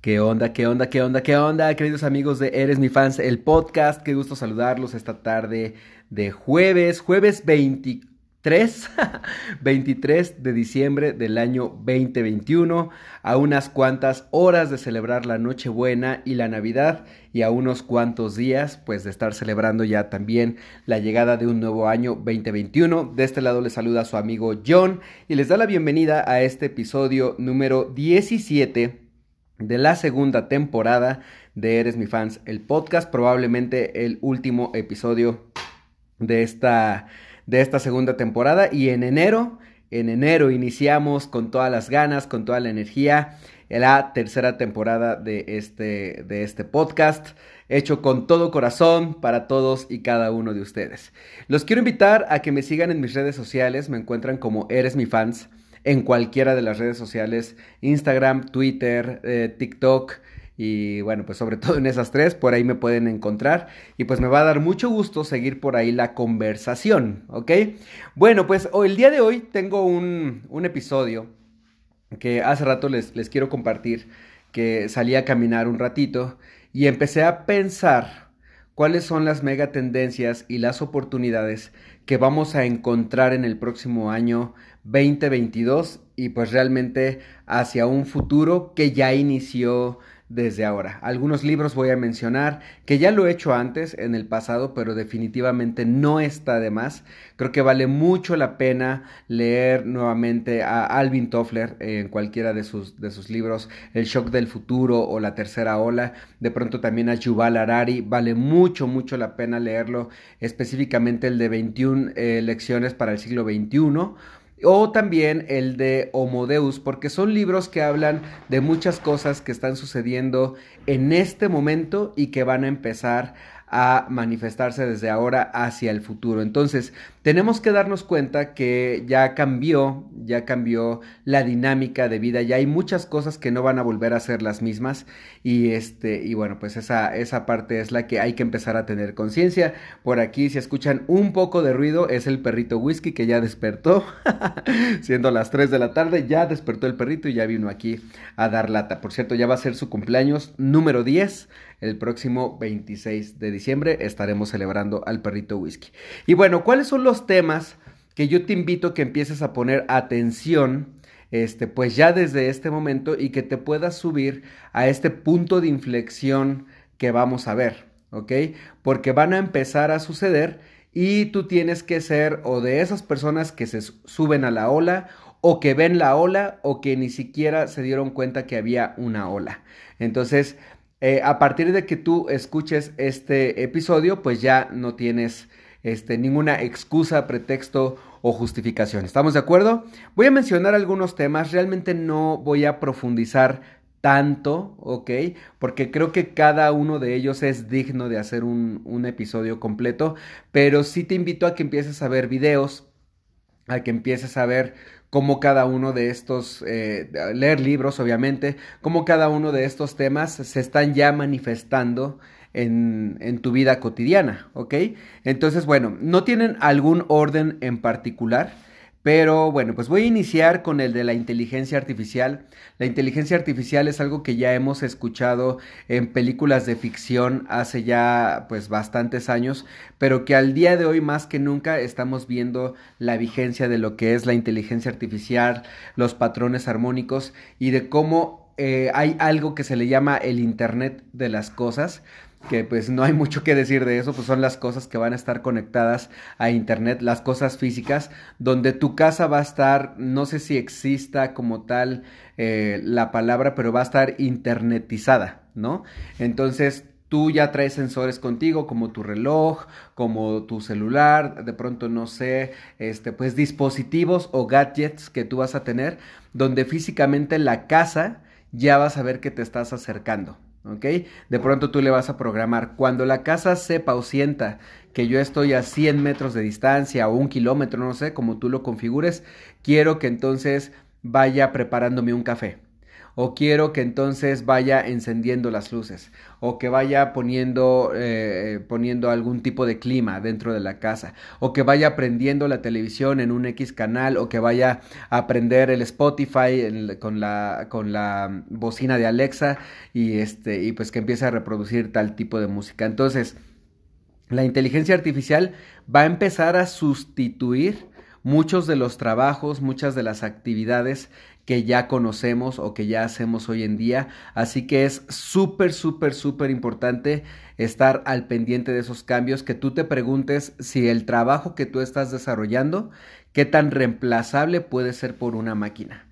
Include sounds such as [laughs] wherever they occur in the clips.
¿Qué onda, qué onda, qué onda, qué onda, queridos amigos de Eres mi fans, el podcast? Qué gusto saludarlos esta tarde de jueves, jueves 23, 23 [laughs] de diciembre del año 2021, a unas cuantas horas de celebrar la Nochebuena y la Navidad y a unos cuantos días pues de estar celebrando ya también la llegada de un nuevo año 2021. De este lado les saluda su amigo John y les da la bienvenida a este episodio número 17 de la segunda temporada de Eres mi fans, el podcast, probablemente el último episodio de esta de esta segunda temporada y en enero, en enero iniciamos con todas las ganas, con toda la energía la tercera temporada de este de este podcast hecho con todo corazón para todos y cada uno de ustedes. Los quiero invitar a que me sigan en mis redes sociales, me encuentran como Eres mi fans en cualquiera de las redes sociales, Instagram, Twitter, eh, TikTok. Y bueno, pues sobre [laughs] todo en esas tres, por ahí me pueden encontrar. Y pues me va a dar mucho gusto seguir por ahí la conversación, ¿ok? Bueno, pues el día de hoy tengo un, un episodio que hace rato les, les quiero compartir, que salí a caminar un ratito y empecé a pensar cuáles son las mega tendencias y las oportunidades que vamos a encontrar en el próximo año 2022 y pues realmente hacia un futuro que ya inició desde ahora. Algunos libros voy a mencionar que ya lo he hecho antes en el pasado, pero definitivamente no está de más. Creo que vale mucho la pena leer nuevamente a Alvin Toffler en cualquiera de sus, de sus libros, El shock del futuro o La tercera ola. De pronto también a Yuval Harari. Vale mucho, mucho la pena leerlo, específicamente el de 21 eh, lecciones para el siglo XXI o también el de Homo Deus, porque son libros que hablan de muchas cosas que están sucediendo en este momento y que van a empezar a manifestarse desde ahora hacia el futuro. Entonces, tenemos que darnos cuenta que ya cambió, ya cambió la dinámica de vida, ya hay muchas cosas que no van a volver a ser las mismas y este y bueno, pues esa esa parte es la que hay que empezar a tener conciencia. Por aquí si escuchan un poco de ruido es el perrito whisky que ya despertó, [laughs] siendo las 3 de la tarde, ya despertó el perrito y ya vino aquí a dar lata. Por cierto, ya va a ser su cumpleaños número 10 el próximo 26 de diciembre estaremos celebrando al perrito whisky. Y bueno, ¿cuáles son los temas que yo te invito a que empieces a poner atención? Este, pues ya desde este momento y que te puedas subir a este punto de inflexión que vamos a ver, ¿ok? Porque van a empezar a suceder y tú tienes que ser o de esas personas que se suben a la ola o que ven la ola o que ni siquiera se dieron cuenta que había una ola. Entonces, eh, a partir de que tú escuches este episodio, pues ya no tienes este, ninguna excusa, pretexto o justificación. ¿Estamos de acuerdo? Voy a mencionar algunos temas, realmente no voy a profundizar tanto, ¿ok? Porque creo que cada uno de ellos es digno de hacer un, un episodio completo, pero sí te invito a que empieces a ver videos, a que empieces a ver cómo cada uno de estos, eh, leer libros obviamente, cómo cada uno de estos temas se están ya manifestando en, en, tu vida cotidiana, ¿ok? Entonces, bueno, no tienen algún orden en particular, pero bueno, pues voy a iniciar con el de la inteligencia artificial. La inteligencia artificial es algo que ya hemos escuchado en películas de ficción hace ya pues bastantes años, pero que al día de hoy más que nunca estamos viendo la vigencia de lo que es la inteligencia artificial, los patrones armónicos y de cómo eh, hay algo que se le llama el Internet de las Cosas que pues no hay mucho que decir de eso, pues son las cosas que van a estar conectadas a internet, las cosas físicas, donde tu casa va a estar, no sé si exista como tal eh, la palabra, pero va a estar internetizada, ¿no? Entonces tú ya traes sensores contigo, como tu reloj, como tu celular, de pronto no sé, este, pues dispositivos o gadgets que tú vas a tener, donde físicamente la casa ya vas a ver que te estás acercando, ¿ok? De pronto tú le vas a programar, cuando la casa sepa o sienta que yo estoy a 100 metros de distancia o un kilómetro, no sé, como tú lo configures, quiero que entonces vaya preparándome un café. O quiero que entonces vaya encendiendo las luces, o que vaya poniendo, eh, poniendo algún tipo de clima dentro de la casa, o que vaya prendiendo la televisión en un X canal, o que vaya a prender el Spotify con, la, con la bocina de Alexa y, este, y pues que empiece a reproducir tal tipo de música. Entonces, la inteligencia artificial va a empezar a sustituir muchos de los trabajos, muchas de las actividades que ya conocemos o que ya hacemos hoy en día. Así que es súper, súper, súper importante estar al pendiente de esos cambios, que tú te preguntes si el trabajo que tú estás desarrollando, qué tan reemplazable puede ser por una máquina.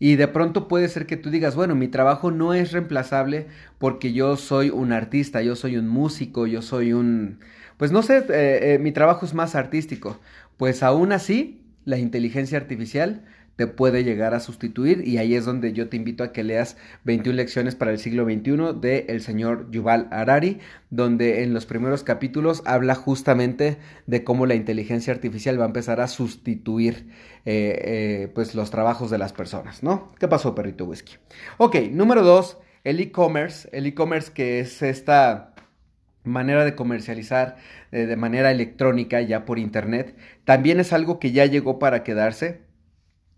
Y de pronto puede ser que tú digas, bueno, mi trabajo no es reemplazable porque yo soy un artista, yo soy un músico, yo soy un... Pues no sé, eh, eh, mi trabajo es más artístico. Pues aún así, la inteligencia artificial te puede llegar a sustituir y ahí es donde yo te invito a que leas 21 lecciones para el siglo XXI de el señor Yuval Harari, donde en los primeros capítulos habla justamente de cómo la inteligencia artificial va a empezar a sustituir eh, eh, pues los trabajos de las personas, ¿no? ¿Qué pasó, perrito whisky? Ok, número dos, el e-commerce, el e-commerce que es esta manera de comercializar eh, de manera electrónica ya por internet, también es algo que ya llegó para quedarse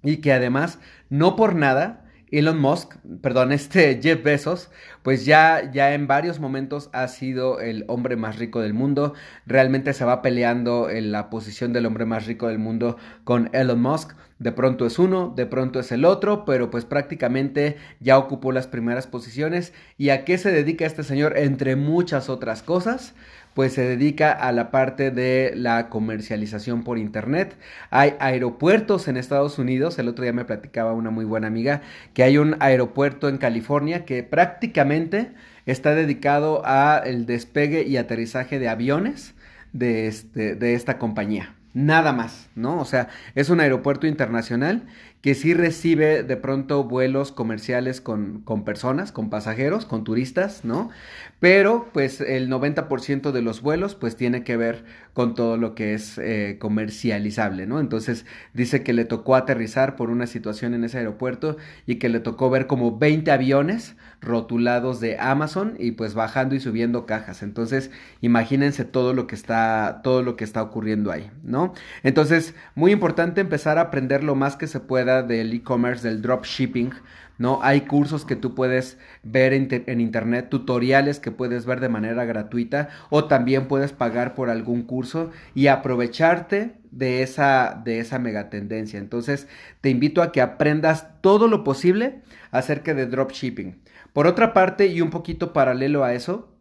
y que además, no por nada, Elon Musk, perdón, [laughs] este Jeff Bezos, pues ya, ya en varios momentos ha sido el hombre más rico del mundo. Realmente se va peleando en la posición del hombre más rico del mundo con Elon Musk. De pronto es uno, de pronto es el otro, pero pues prácticamente ya ocupó las primeras posiciones. ¿Y a qué se dedica este señor? Entre muchas otras cosas pues se dedica a la parte de la comercialización por internet. Hay aeropuertos en Estados Unidos, el otro día me platicaba una muy buena amiga que hay un aeropuerto en California que prácticamente está dedicado a el despegue y aterrizaje de aviones de, este, de esta compañía. Nada más, ¿no? O sea, es un aeropuerto internacional que sí recibe de pronto vuelos comerciales con, con personas, con pasajeros, con turistas, ¿no? Pero pues el 90% de los vuelos pues tiene que ver con todo lo que es eh, comercializable, ¿no? Entonces dice que le tocó aterrizar por una situación en ese aeropuerto y que le tocó ver como 20 aviones rotulados de Amazon y pues bajando y subiendo cajas. Entonces imagínense todo lo que está, todo lo que está ocurriendo ahí, ¿no? Entonces muy importante empezar a aprender lo más que se pueda del e-commerce, del dropshipping, ¿no? Hay cursos que tú puedes ver en, internet, tutoriales que puedes ver de manera gratuita o también puedes pagar por algún curso y aprovecharte de esa, de esa megatendencia. Entonces, te invito a que aprendas todo lo posible acerca de dropshipping. Por otra parte, y un poquito paralelo a eso,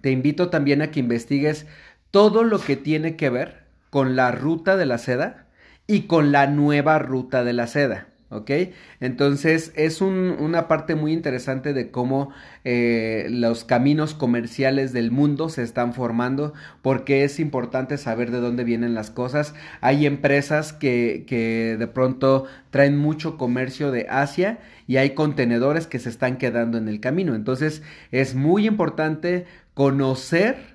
te invito también a que investigues todo lo que tiene que ver con la ruta de la seda y con la nueva ruta de la seda. ¿ok? Entonces es una parte muy interesante de cómo eh, los caminos comerciales del mundo se están formando, porque es importante saber de dónde vienen las cosas. Hay empresas que, que de pronto traen mucho comercio de Asia y hay contenedores que se están quedando en el camino. Entonces es muy importante conocer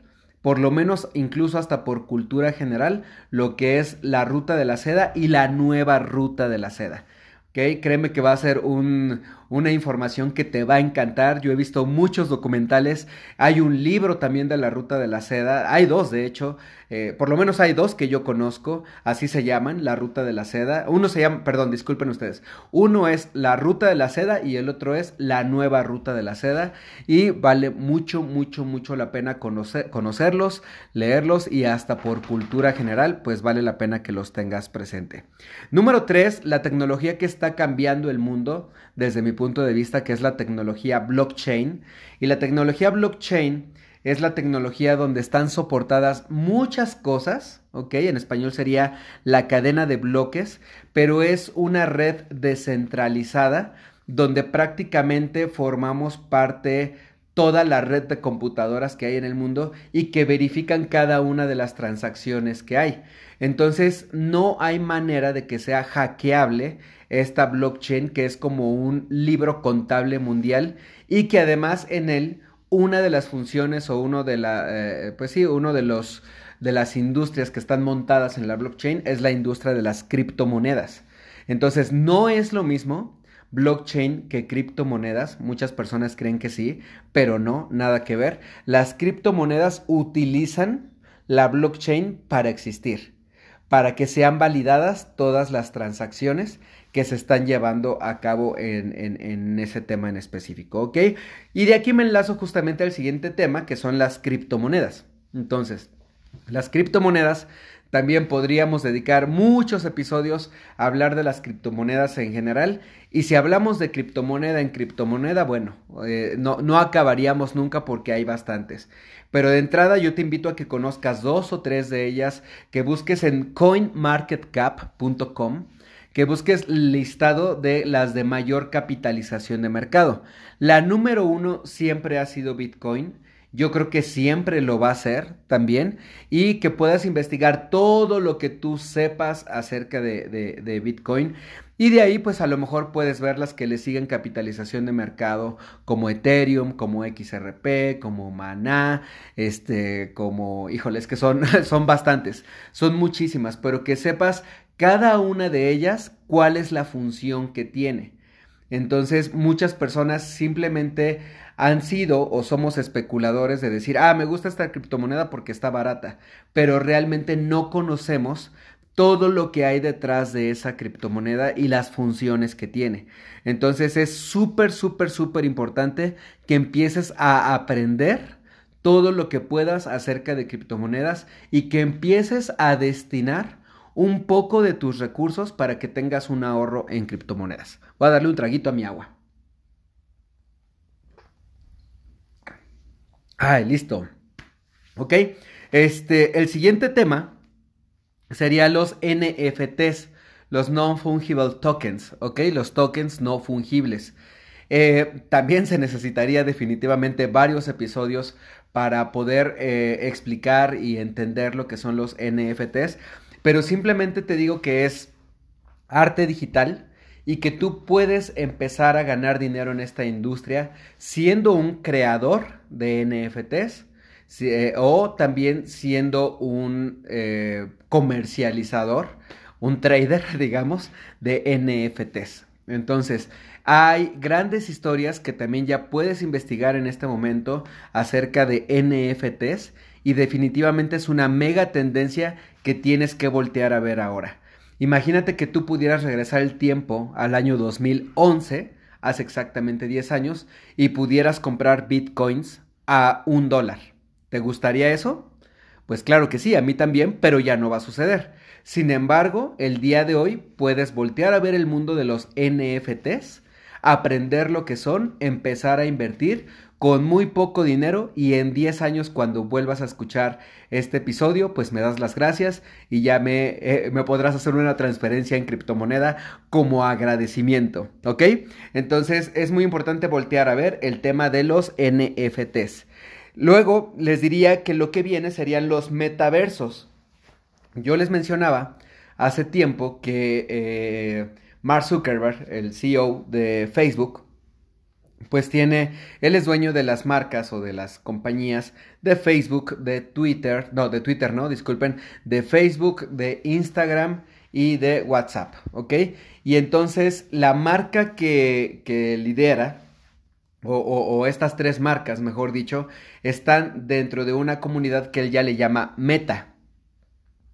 por lo menos incluso hasta por cultura general, lo que es la ruta de la seda y la nueva ruta de la seda. ¿Okay? Créeme que va a ser un, una información que te va a encantar. Yo he visto muchos documentales, hay un libro también de la ruta de la seda, hay dos de hecho, eh, por lo menos hay dos que yo conozco, así se llaman, la ruta de la seda. Uno se llama, perdón, disculpen ustedes, uno es la ruta de la seda y el otro es la nueva ruta de la seda y vale mucho, mucho, mucho la pena conocer, conocerlos, leerlos y hasta por cultura general, pues vale la pena que los tengas presente. Número tres, la tecnología que está cambiando el mundo desde mi punto de vista, que es la tecnología blockchain. Y la tecnología blockchain es la tecnología donde están soportadas muchas cosas, ¿ok? En español sería la cadena de bloques, pero es una red descentralizada donde prácticamente formamos parte toda la red de computadoras que hay en el mundo y que verifican cada una de las transacciones que hay. Entonces, no hay manera de que sea hackeable esta blockchain que es como un libro contable mundial y que además en él una de las funciones o uno de la eh, pues sí uno de los de las industrias que están montadas en la blockchain es la industria de las criptomonedas entonces no es lo mismo blockchain que criptomonedas. Muchas personas creen que sí, pero no, nada que ver. Las criptomonedas utilizan la blockchain para existir, para que sean validadas todas las transacciones que se están llevando a cabo en, ese tema en específico, ¿ok? Y de aquí me enlazo justamente al siguiente tema, que son las criptomonedas. Entonces, las criptomonedas también podríamos dedicar muchos episodios a hablar de las criptomonedas en general. Y si hablamos de criptomoneda en criptomoneda, bueno, eh, no, no acabaríamos nunca porque hay bastantes. Pero de entrada yo te invito a que conozcas dos o tres de ellas, que busques en coinmarketcap.com que busques listado de las de mayor capitalización de mercado. La número uno siempre ha sido Bitcoin. Yo creo que siempre lo va a ser también. Y que puedas investigar todo lo que tú sepas acerca de, Bitcoin. Y de ahí, pues a lo mejor puedes ver las que le siguen capitalización de mercado, como Ethereum, como XRP, como Mana, este, como, híjoles, que son, [laughs] son bastantes, son muchísimas, pero que sepas cada una de ellas cuál es la función que tiene. Entonces muchas personas simplemente han sido o somos especuladores de decir, ah, me gusta esta criptomoneda porque está barata, pero realmente no conocemos todo lo que hay detrás de esa criptomoneda y las funciones que tiene. Entonces es súper, súper, súper importante que empieces a aprender todo lo que puedas acerca de criptomonedas y que empieces a destinar un poco de tus recursos para que tengas un ahorro en criptomonedas. Voy a darle un traguito a mi agua. Ay, listo. Ok. Este, el siguiente tema sería los NFTs, los non-fungible tokens, ¿ok? Los tokens no fungibles. Eh, también se necesitaría definitivamente varios episodios para poder eh, explicar y entender lo que son los NFTs pero simplemente te digo que es arte digital y que tú puedes empezar a ganar dinero en esta industria siendo un creador de NFTs eh, o también siendo un eh, comercializador, un trader, [laughs] digamos, de NFTs. Entonces, hay grandes historias que también ya puedes investigar en este momento acerca de NFTs y definitivamente es una mega tendencia que tienes que voltear a ver ahora. Imagínate que tú pudieras regresar el tiempo al año 2011, hace exactamente 10 años, y pudieras comprar bitcoins a un dólar. ¿Te gustaría eso? Pues claro que sí, a mí también, pero ya no va a suceder. Sin embargo, el día de hoy puedes voltear a ver el mundo de los NFTs, aprender lo que son, empezar a invertir con muy poco dinero y en 10 años cuando vuelvas a escuchar este episodio, pues me das las gracias y ya me, eh, me podrás hacer una transferencia en criptomoneda como agradecimiento, ¿ok? Entonces es muy importante voltear a ver el tema de los NFTs. Luego les diría que lo que viene serían los metaversos. Yo les mencionaba hace tiempo que eh, Mark Zuckerberg, el CEO de Facebook, pues tiene, él es dueño de las marcas o de las compañías de Facebook, de Twitter, no, de Twitter, no, disculpen, de Facebook, de Instagram y de WhatsApp, ¿ok? Y entonces la marca que, que lidera, o, o, estas tres marcas, mejor dicho, están dentro de una comunidad que él ya le llama Meta.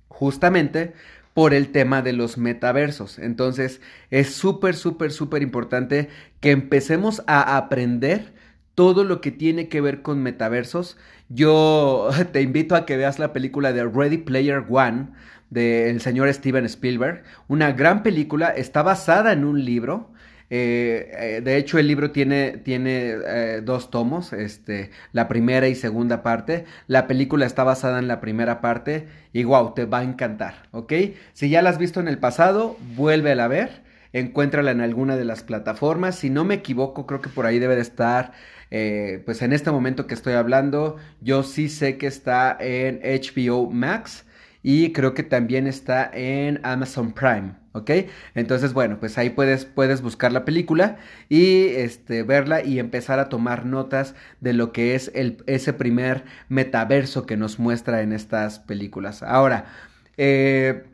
Justamente por el tema de los metaversos. Entonces es súper, súper, súper importante que empecemos a aprender todo lo que tiene que ver con metaversos. Yo [laughs] te invito a que veas la película de Ready Player One del señor Steven Spielberg. Una gran película, está basada en un libro eh, eh, de hecho, el libro tiene, tiene eh, dos tomos, este, la primera y segunda parte. La película está basada en la primera parte y wow, te va a encantar, ¿ok? Si ya la has visto en el pasado, vuélvela a ver, encuéntrala en alguna de las plataformas. Si no me equivoco, creo que por ahí debe de estar, pues en este momento que estoy hablando, yo sí sé que está en HBO Max y creo que también está en Amazon Prime, ¿ok? Entonces, bueno, pues ahí puedes, puedes buscar la película y este, verla y empezar a tomar notas de lo que es el, ese primer metaverso que nos muestra en estas películas. Ahora, eh,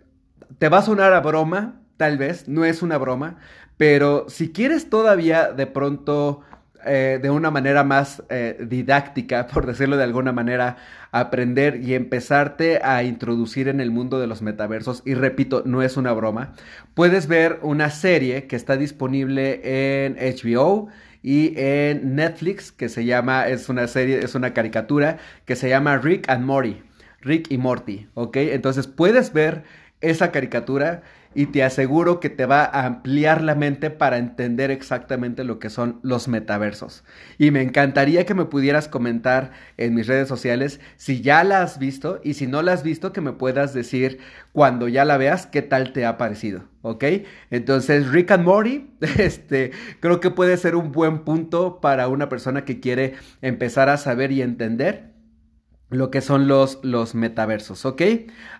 te va a sonar a broma, tal vez, no es una broma, Pero si quieres todavía de pronto eh, de una manera más eh, didáctica, [laughs] por decirlo de alguna manera, aprender y empezarte a introducir en el mundo de los metaversos, y repito, no es una broma, puedes ver una serie que está disponible en HBO y en Netflix que se llama, es una serie, es una caricatura que se llama Rick and Morty, Rick y Morty, ¿ok? Entonces puedes ver esa caricatura y te aseguro que te va a ampliar la mente para entender exactamente lo que son los metaversos. Y me encantaría que me pudieras comentar en mis redes sociales si ya la has visto y si no la has visto que me puedas decir cuando ya la veas qué tal te ha parecido, ¿ok? Entonces Rick and Morty, [laughs] este, creo que puede ser un buen punto para una persona que quiere empezar a saber y entender lo que son los, los metaversos, ¿ok?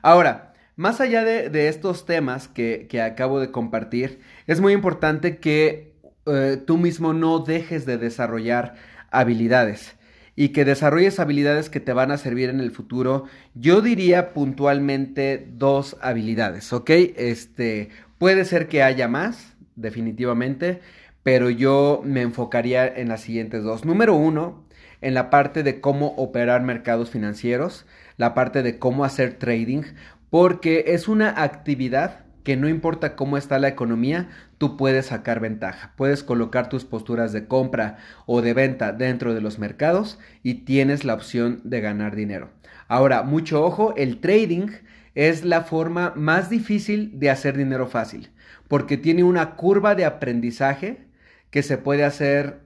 Ahora, más allá de, estos temas que, acabo de compartir, es muy importante que eh, tú mismo no dejes de desarrollar habilidades y que desarrolles habilidades que te van a servir en el futuro. Yo diría puntualmente dos habilidades, ¿ok? Este, puede ser que haya más, definitivamente, pero yo me enfocaría en las siguientes dos. Número uno, en la parte de cómo operar mercados financieros, la parte de cómo hacer trading, porque es una actividad que no importa cómo está la economía, tú puedes sacar ventaja. Puedes colocar tus posturas de compra o de venta dentro de los mercados y tienes la opción de ganar dinero. Ahora, mucho ojo, el trading es la forma más difícil de hacer dinero fácil, porque tiene una curva de aprendizaje que se puede hacer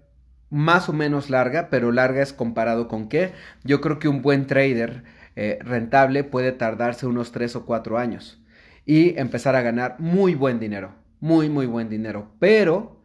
más o menos larga, pero larga es comparado con qué. Yo creo que un buen trader eh, rentable puede tardarse unos 3 o 4 años y empezar a ganar muy buen dinero, muy, muy buen dinero, pero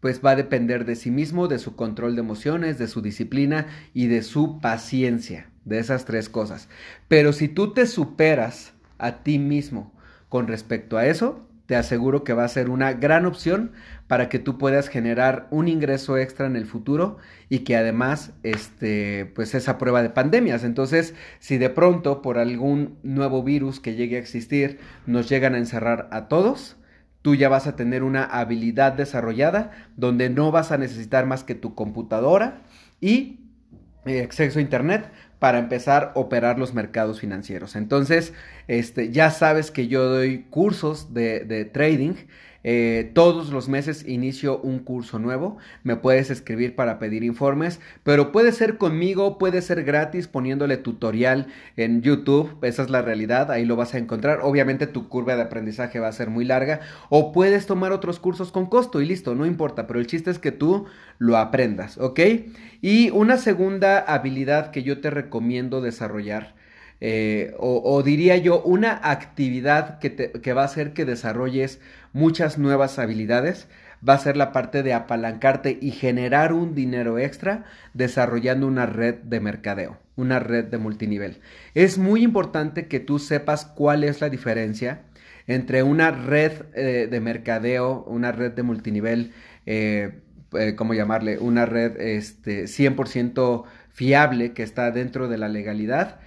pues va a depender de sí mismo, de su control de emociones, de su disciplina y de su paciencia, de esas tres cosas. Pero si tú te superas a ti mismo con respecto a eso, te aseguro que va a ser una gran opción para que tú puedas generar un ingreso extra en el futuro y que además este pues esa prueba de pandemias. Entonces, si de pronto por algún nuevo virus que llegue a existir nos llegan a encerrar a todos, tú ya vas a tener una habilidad desarrollada donde no vas a necesitar más que tu computadora y eh, acceso a internet para empezar a operar los mercados financieros. Entonces, este, ya sabes que yo doy cursos de, de trading eh, todos los meses inicio un curso nuevo. Me puedes escribir para pedir informes, pero puede ser conmigo, puede ser gratis poniéndole tutorial en YouTube. Esa es la realidad, ahí lo vas a encontrar. Obviamente tu curva de aprendizaje va a ser muy larga o puedes tomar otros cursos con costo y listo, no importa, pero el chiste es que tú lo aprendas, ¿ok? Y una segunda habilidad que yo te recomiendo desarrollar eh, o, diría yo, una actividad que, que va a hacer que desarrolles muchas nuevas habilidades, va a ser la parte de apalancarte y generar un dinero extra desarrollando una red de mercadeo, una red de multinivel. Es muy importante que tú sepas cuál es la diferencia entre una red eh, de mercadeo, una red de multinivel, eh, ¿cómo llamarle? Una red este, 100% fiable que está dentro de la legalidad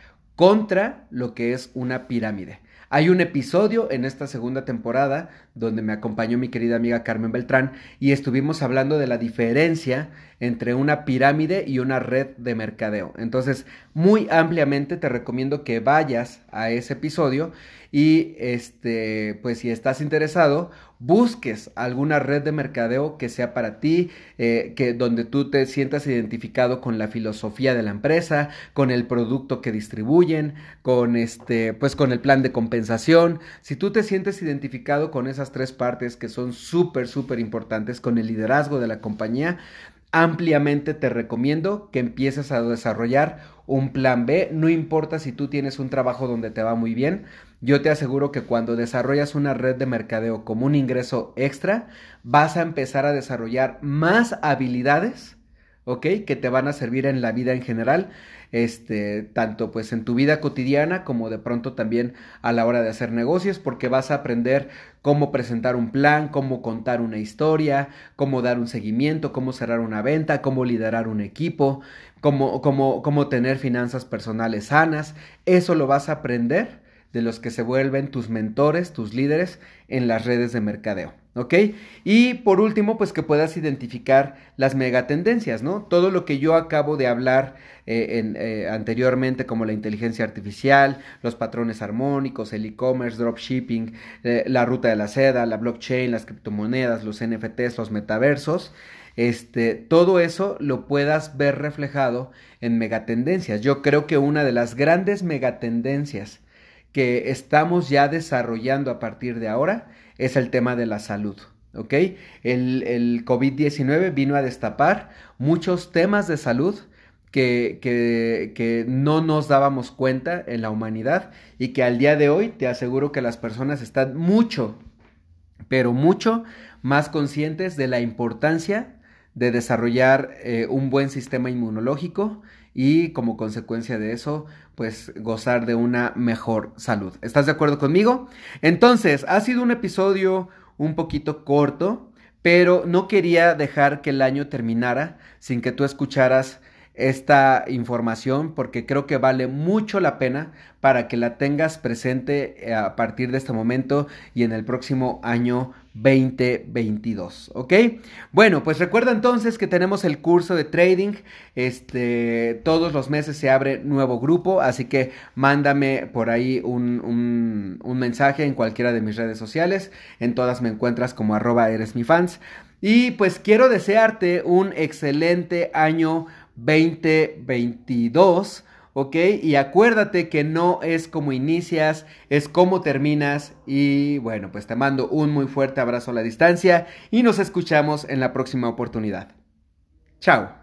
contra lo que es una pirámide. Hay un episodio en esta segunda temporada donde me acompañó mi querida amiga Carmen Beltrán y estuvimos hablando de la diferencia entre una pirámide y una red de mercadeo. Entonces, muy ampliamente te recomiendo que vayas a ese episodio y este, pues si estás interesado, busques alguna red de mercadeo que sea para ti, eh, que donde tú te sientas identificado con la filosofía de la empresa, con el producto que distribuyen, con este, pues con el plan de compensación. Si tú te sientes identificado con esas tres partes que son súper, súper importantes, con el liderazgo de la compañía, ampliamente te recomiendo que empieces a desarrollar un plan B. No importa si tú tienes un trabajo donde te va muy bien, yo te aseguro que cuando desarrollas una red de mercadeo como un ingreso extra, vas a empezar a desarrollar más habilidades, ¿ok? Que te van a servir en la vida en general este, tanto pues en tu vida cotidiana como de pronto también a la hora de hacer negocios, porque vas a aprender cómo presentar un plan, cómo contar una historia, cómo dar un seguimiento, cómo cerrar una venta, cómo liderar un equipo, cómo, cómo, cómo tener finanzas personales sanas. Eso lo vas a aprender de los que se vuelven tus mentores, tus líderes en las redes de mercadeo. ¿Ok? Y por último, pues que puedas identificar las megatendencias, ¿no? Todo lo que yo acabo de hablar eh, eh, anteriormente, como la inteligencia artificial, los patrones armónicos, el e-commerce, dropshipping, eh, la ruta de la seda, la blockchain, las criptomonedas, los NFTs, los metaversos, este, todo eso lo puedas ver reflejado en megatendencias. Yo creo que una de las grandes megatendencias que estamos ya desarrollando a partir de ahora es el tema de la salud. ¿Ok? El, el COVID-19 vino a destapar muchos temas de salud que, que, que, no nos dábamos cuenta en la humanidad y que al día de hoy te aseguro que las personas están mucho, pero mucho más conscientes de la importancia de desarrollar eh, un buen sistema inmunológico y como consecuencia de eso, pues gozar de una mejor salud. ¿Estás de acuerdo conmigo? Entonces, ha sido un episodio un poquito corto, pero no quería dejar que el año terminara sin que tú escucharas esta información porque creo que vale mucho la pena para que la tengas presente eh, a partir de este momento y en el próximo año 2022, ¿ok? Bueno, pues recuerda entonces que tenemos el curso de trading, este, todos los meses se abre nuevo grupo, así que mándame por ahí un, un, un mensaje en cualquiera de mis redes sociales, en todas me encuentras como arroba eres mi fans, y pues quiero desearte un excelente año 2022. ¿ok? Y acuérdate que no es como inicias, es como terminas. Y bueno, pues te mando un muy fuerte abrazo a la distancia y nos escuchamos en la próxima oportunidad. Chao.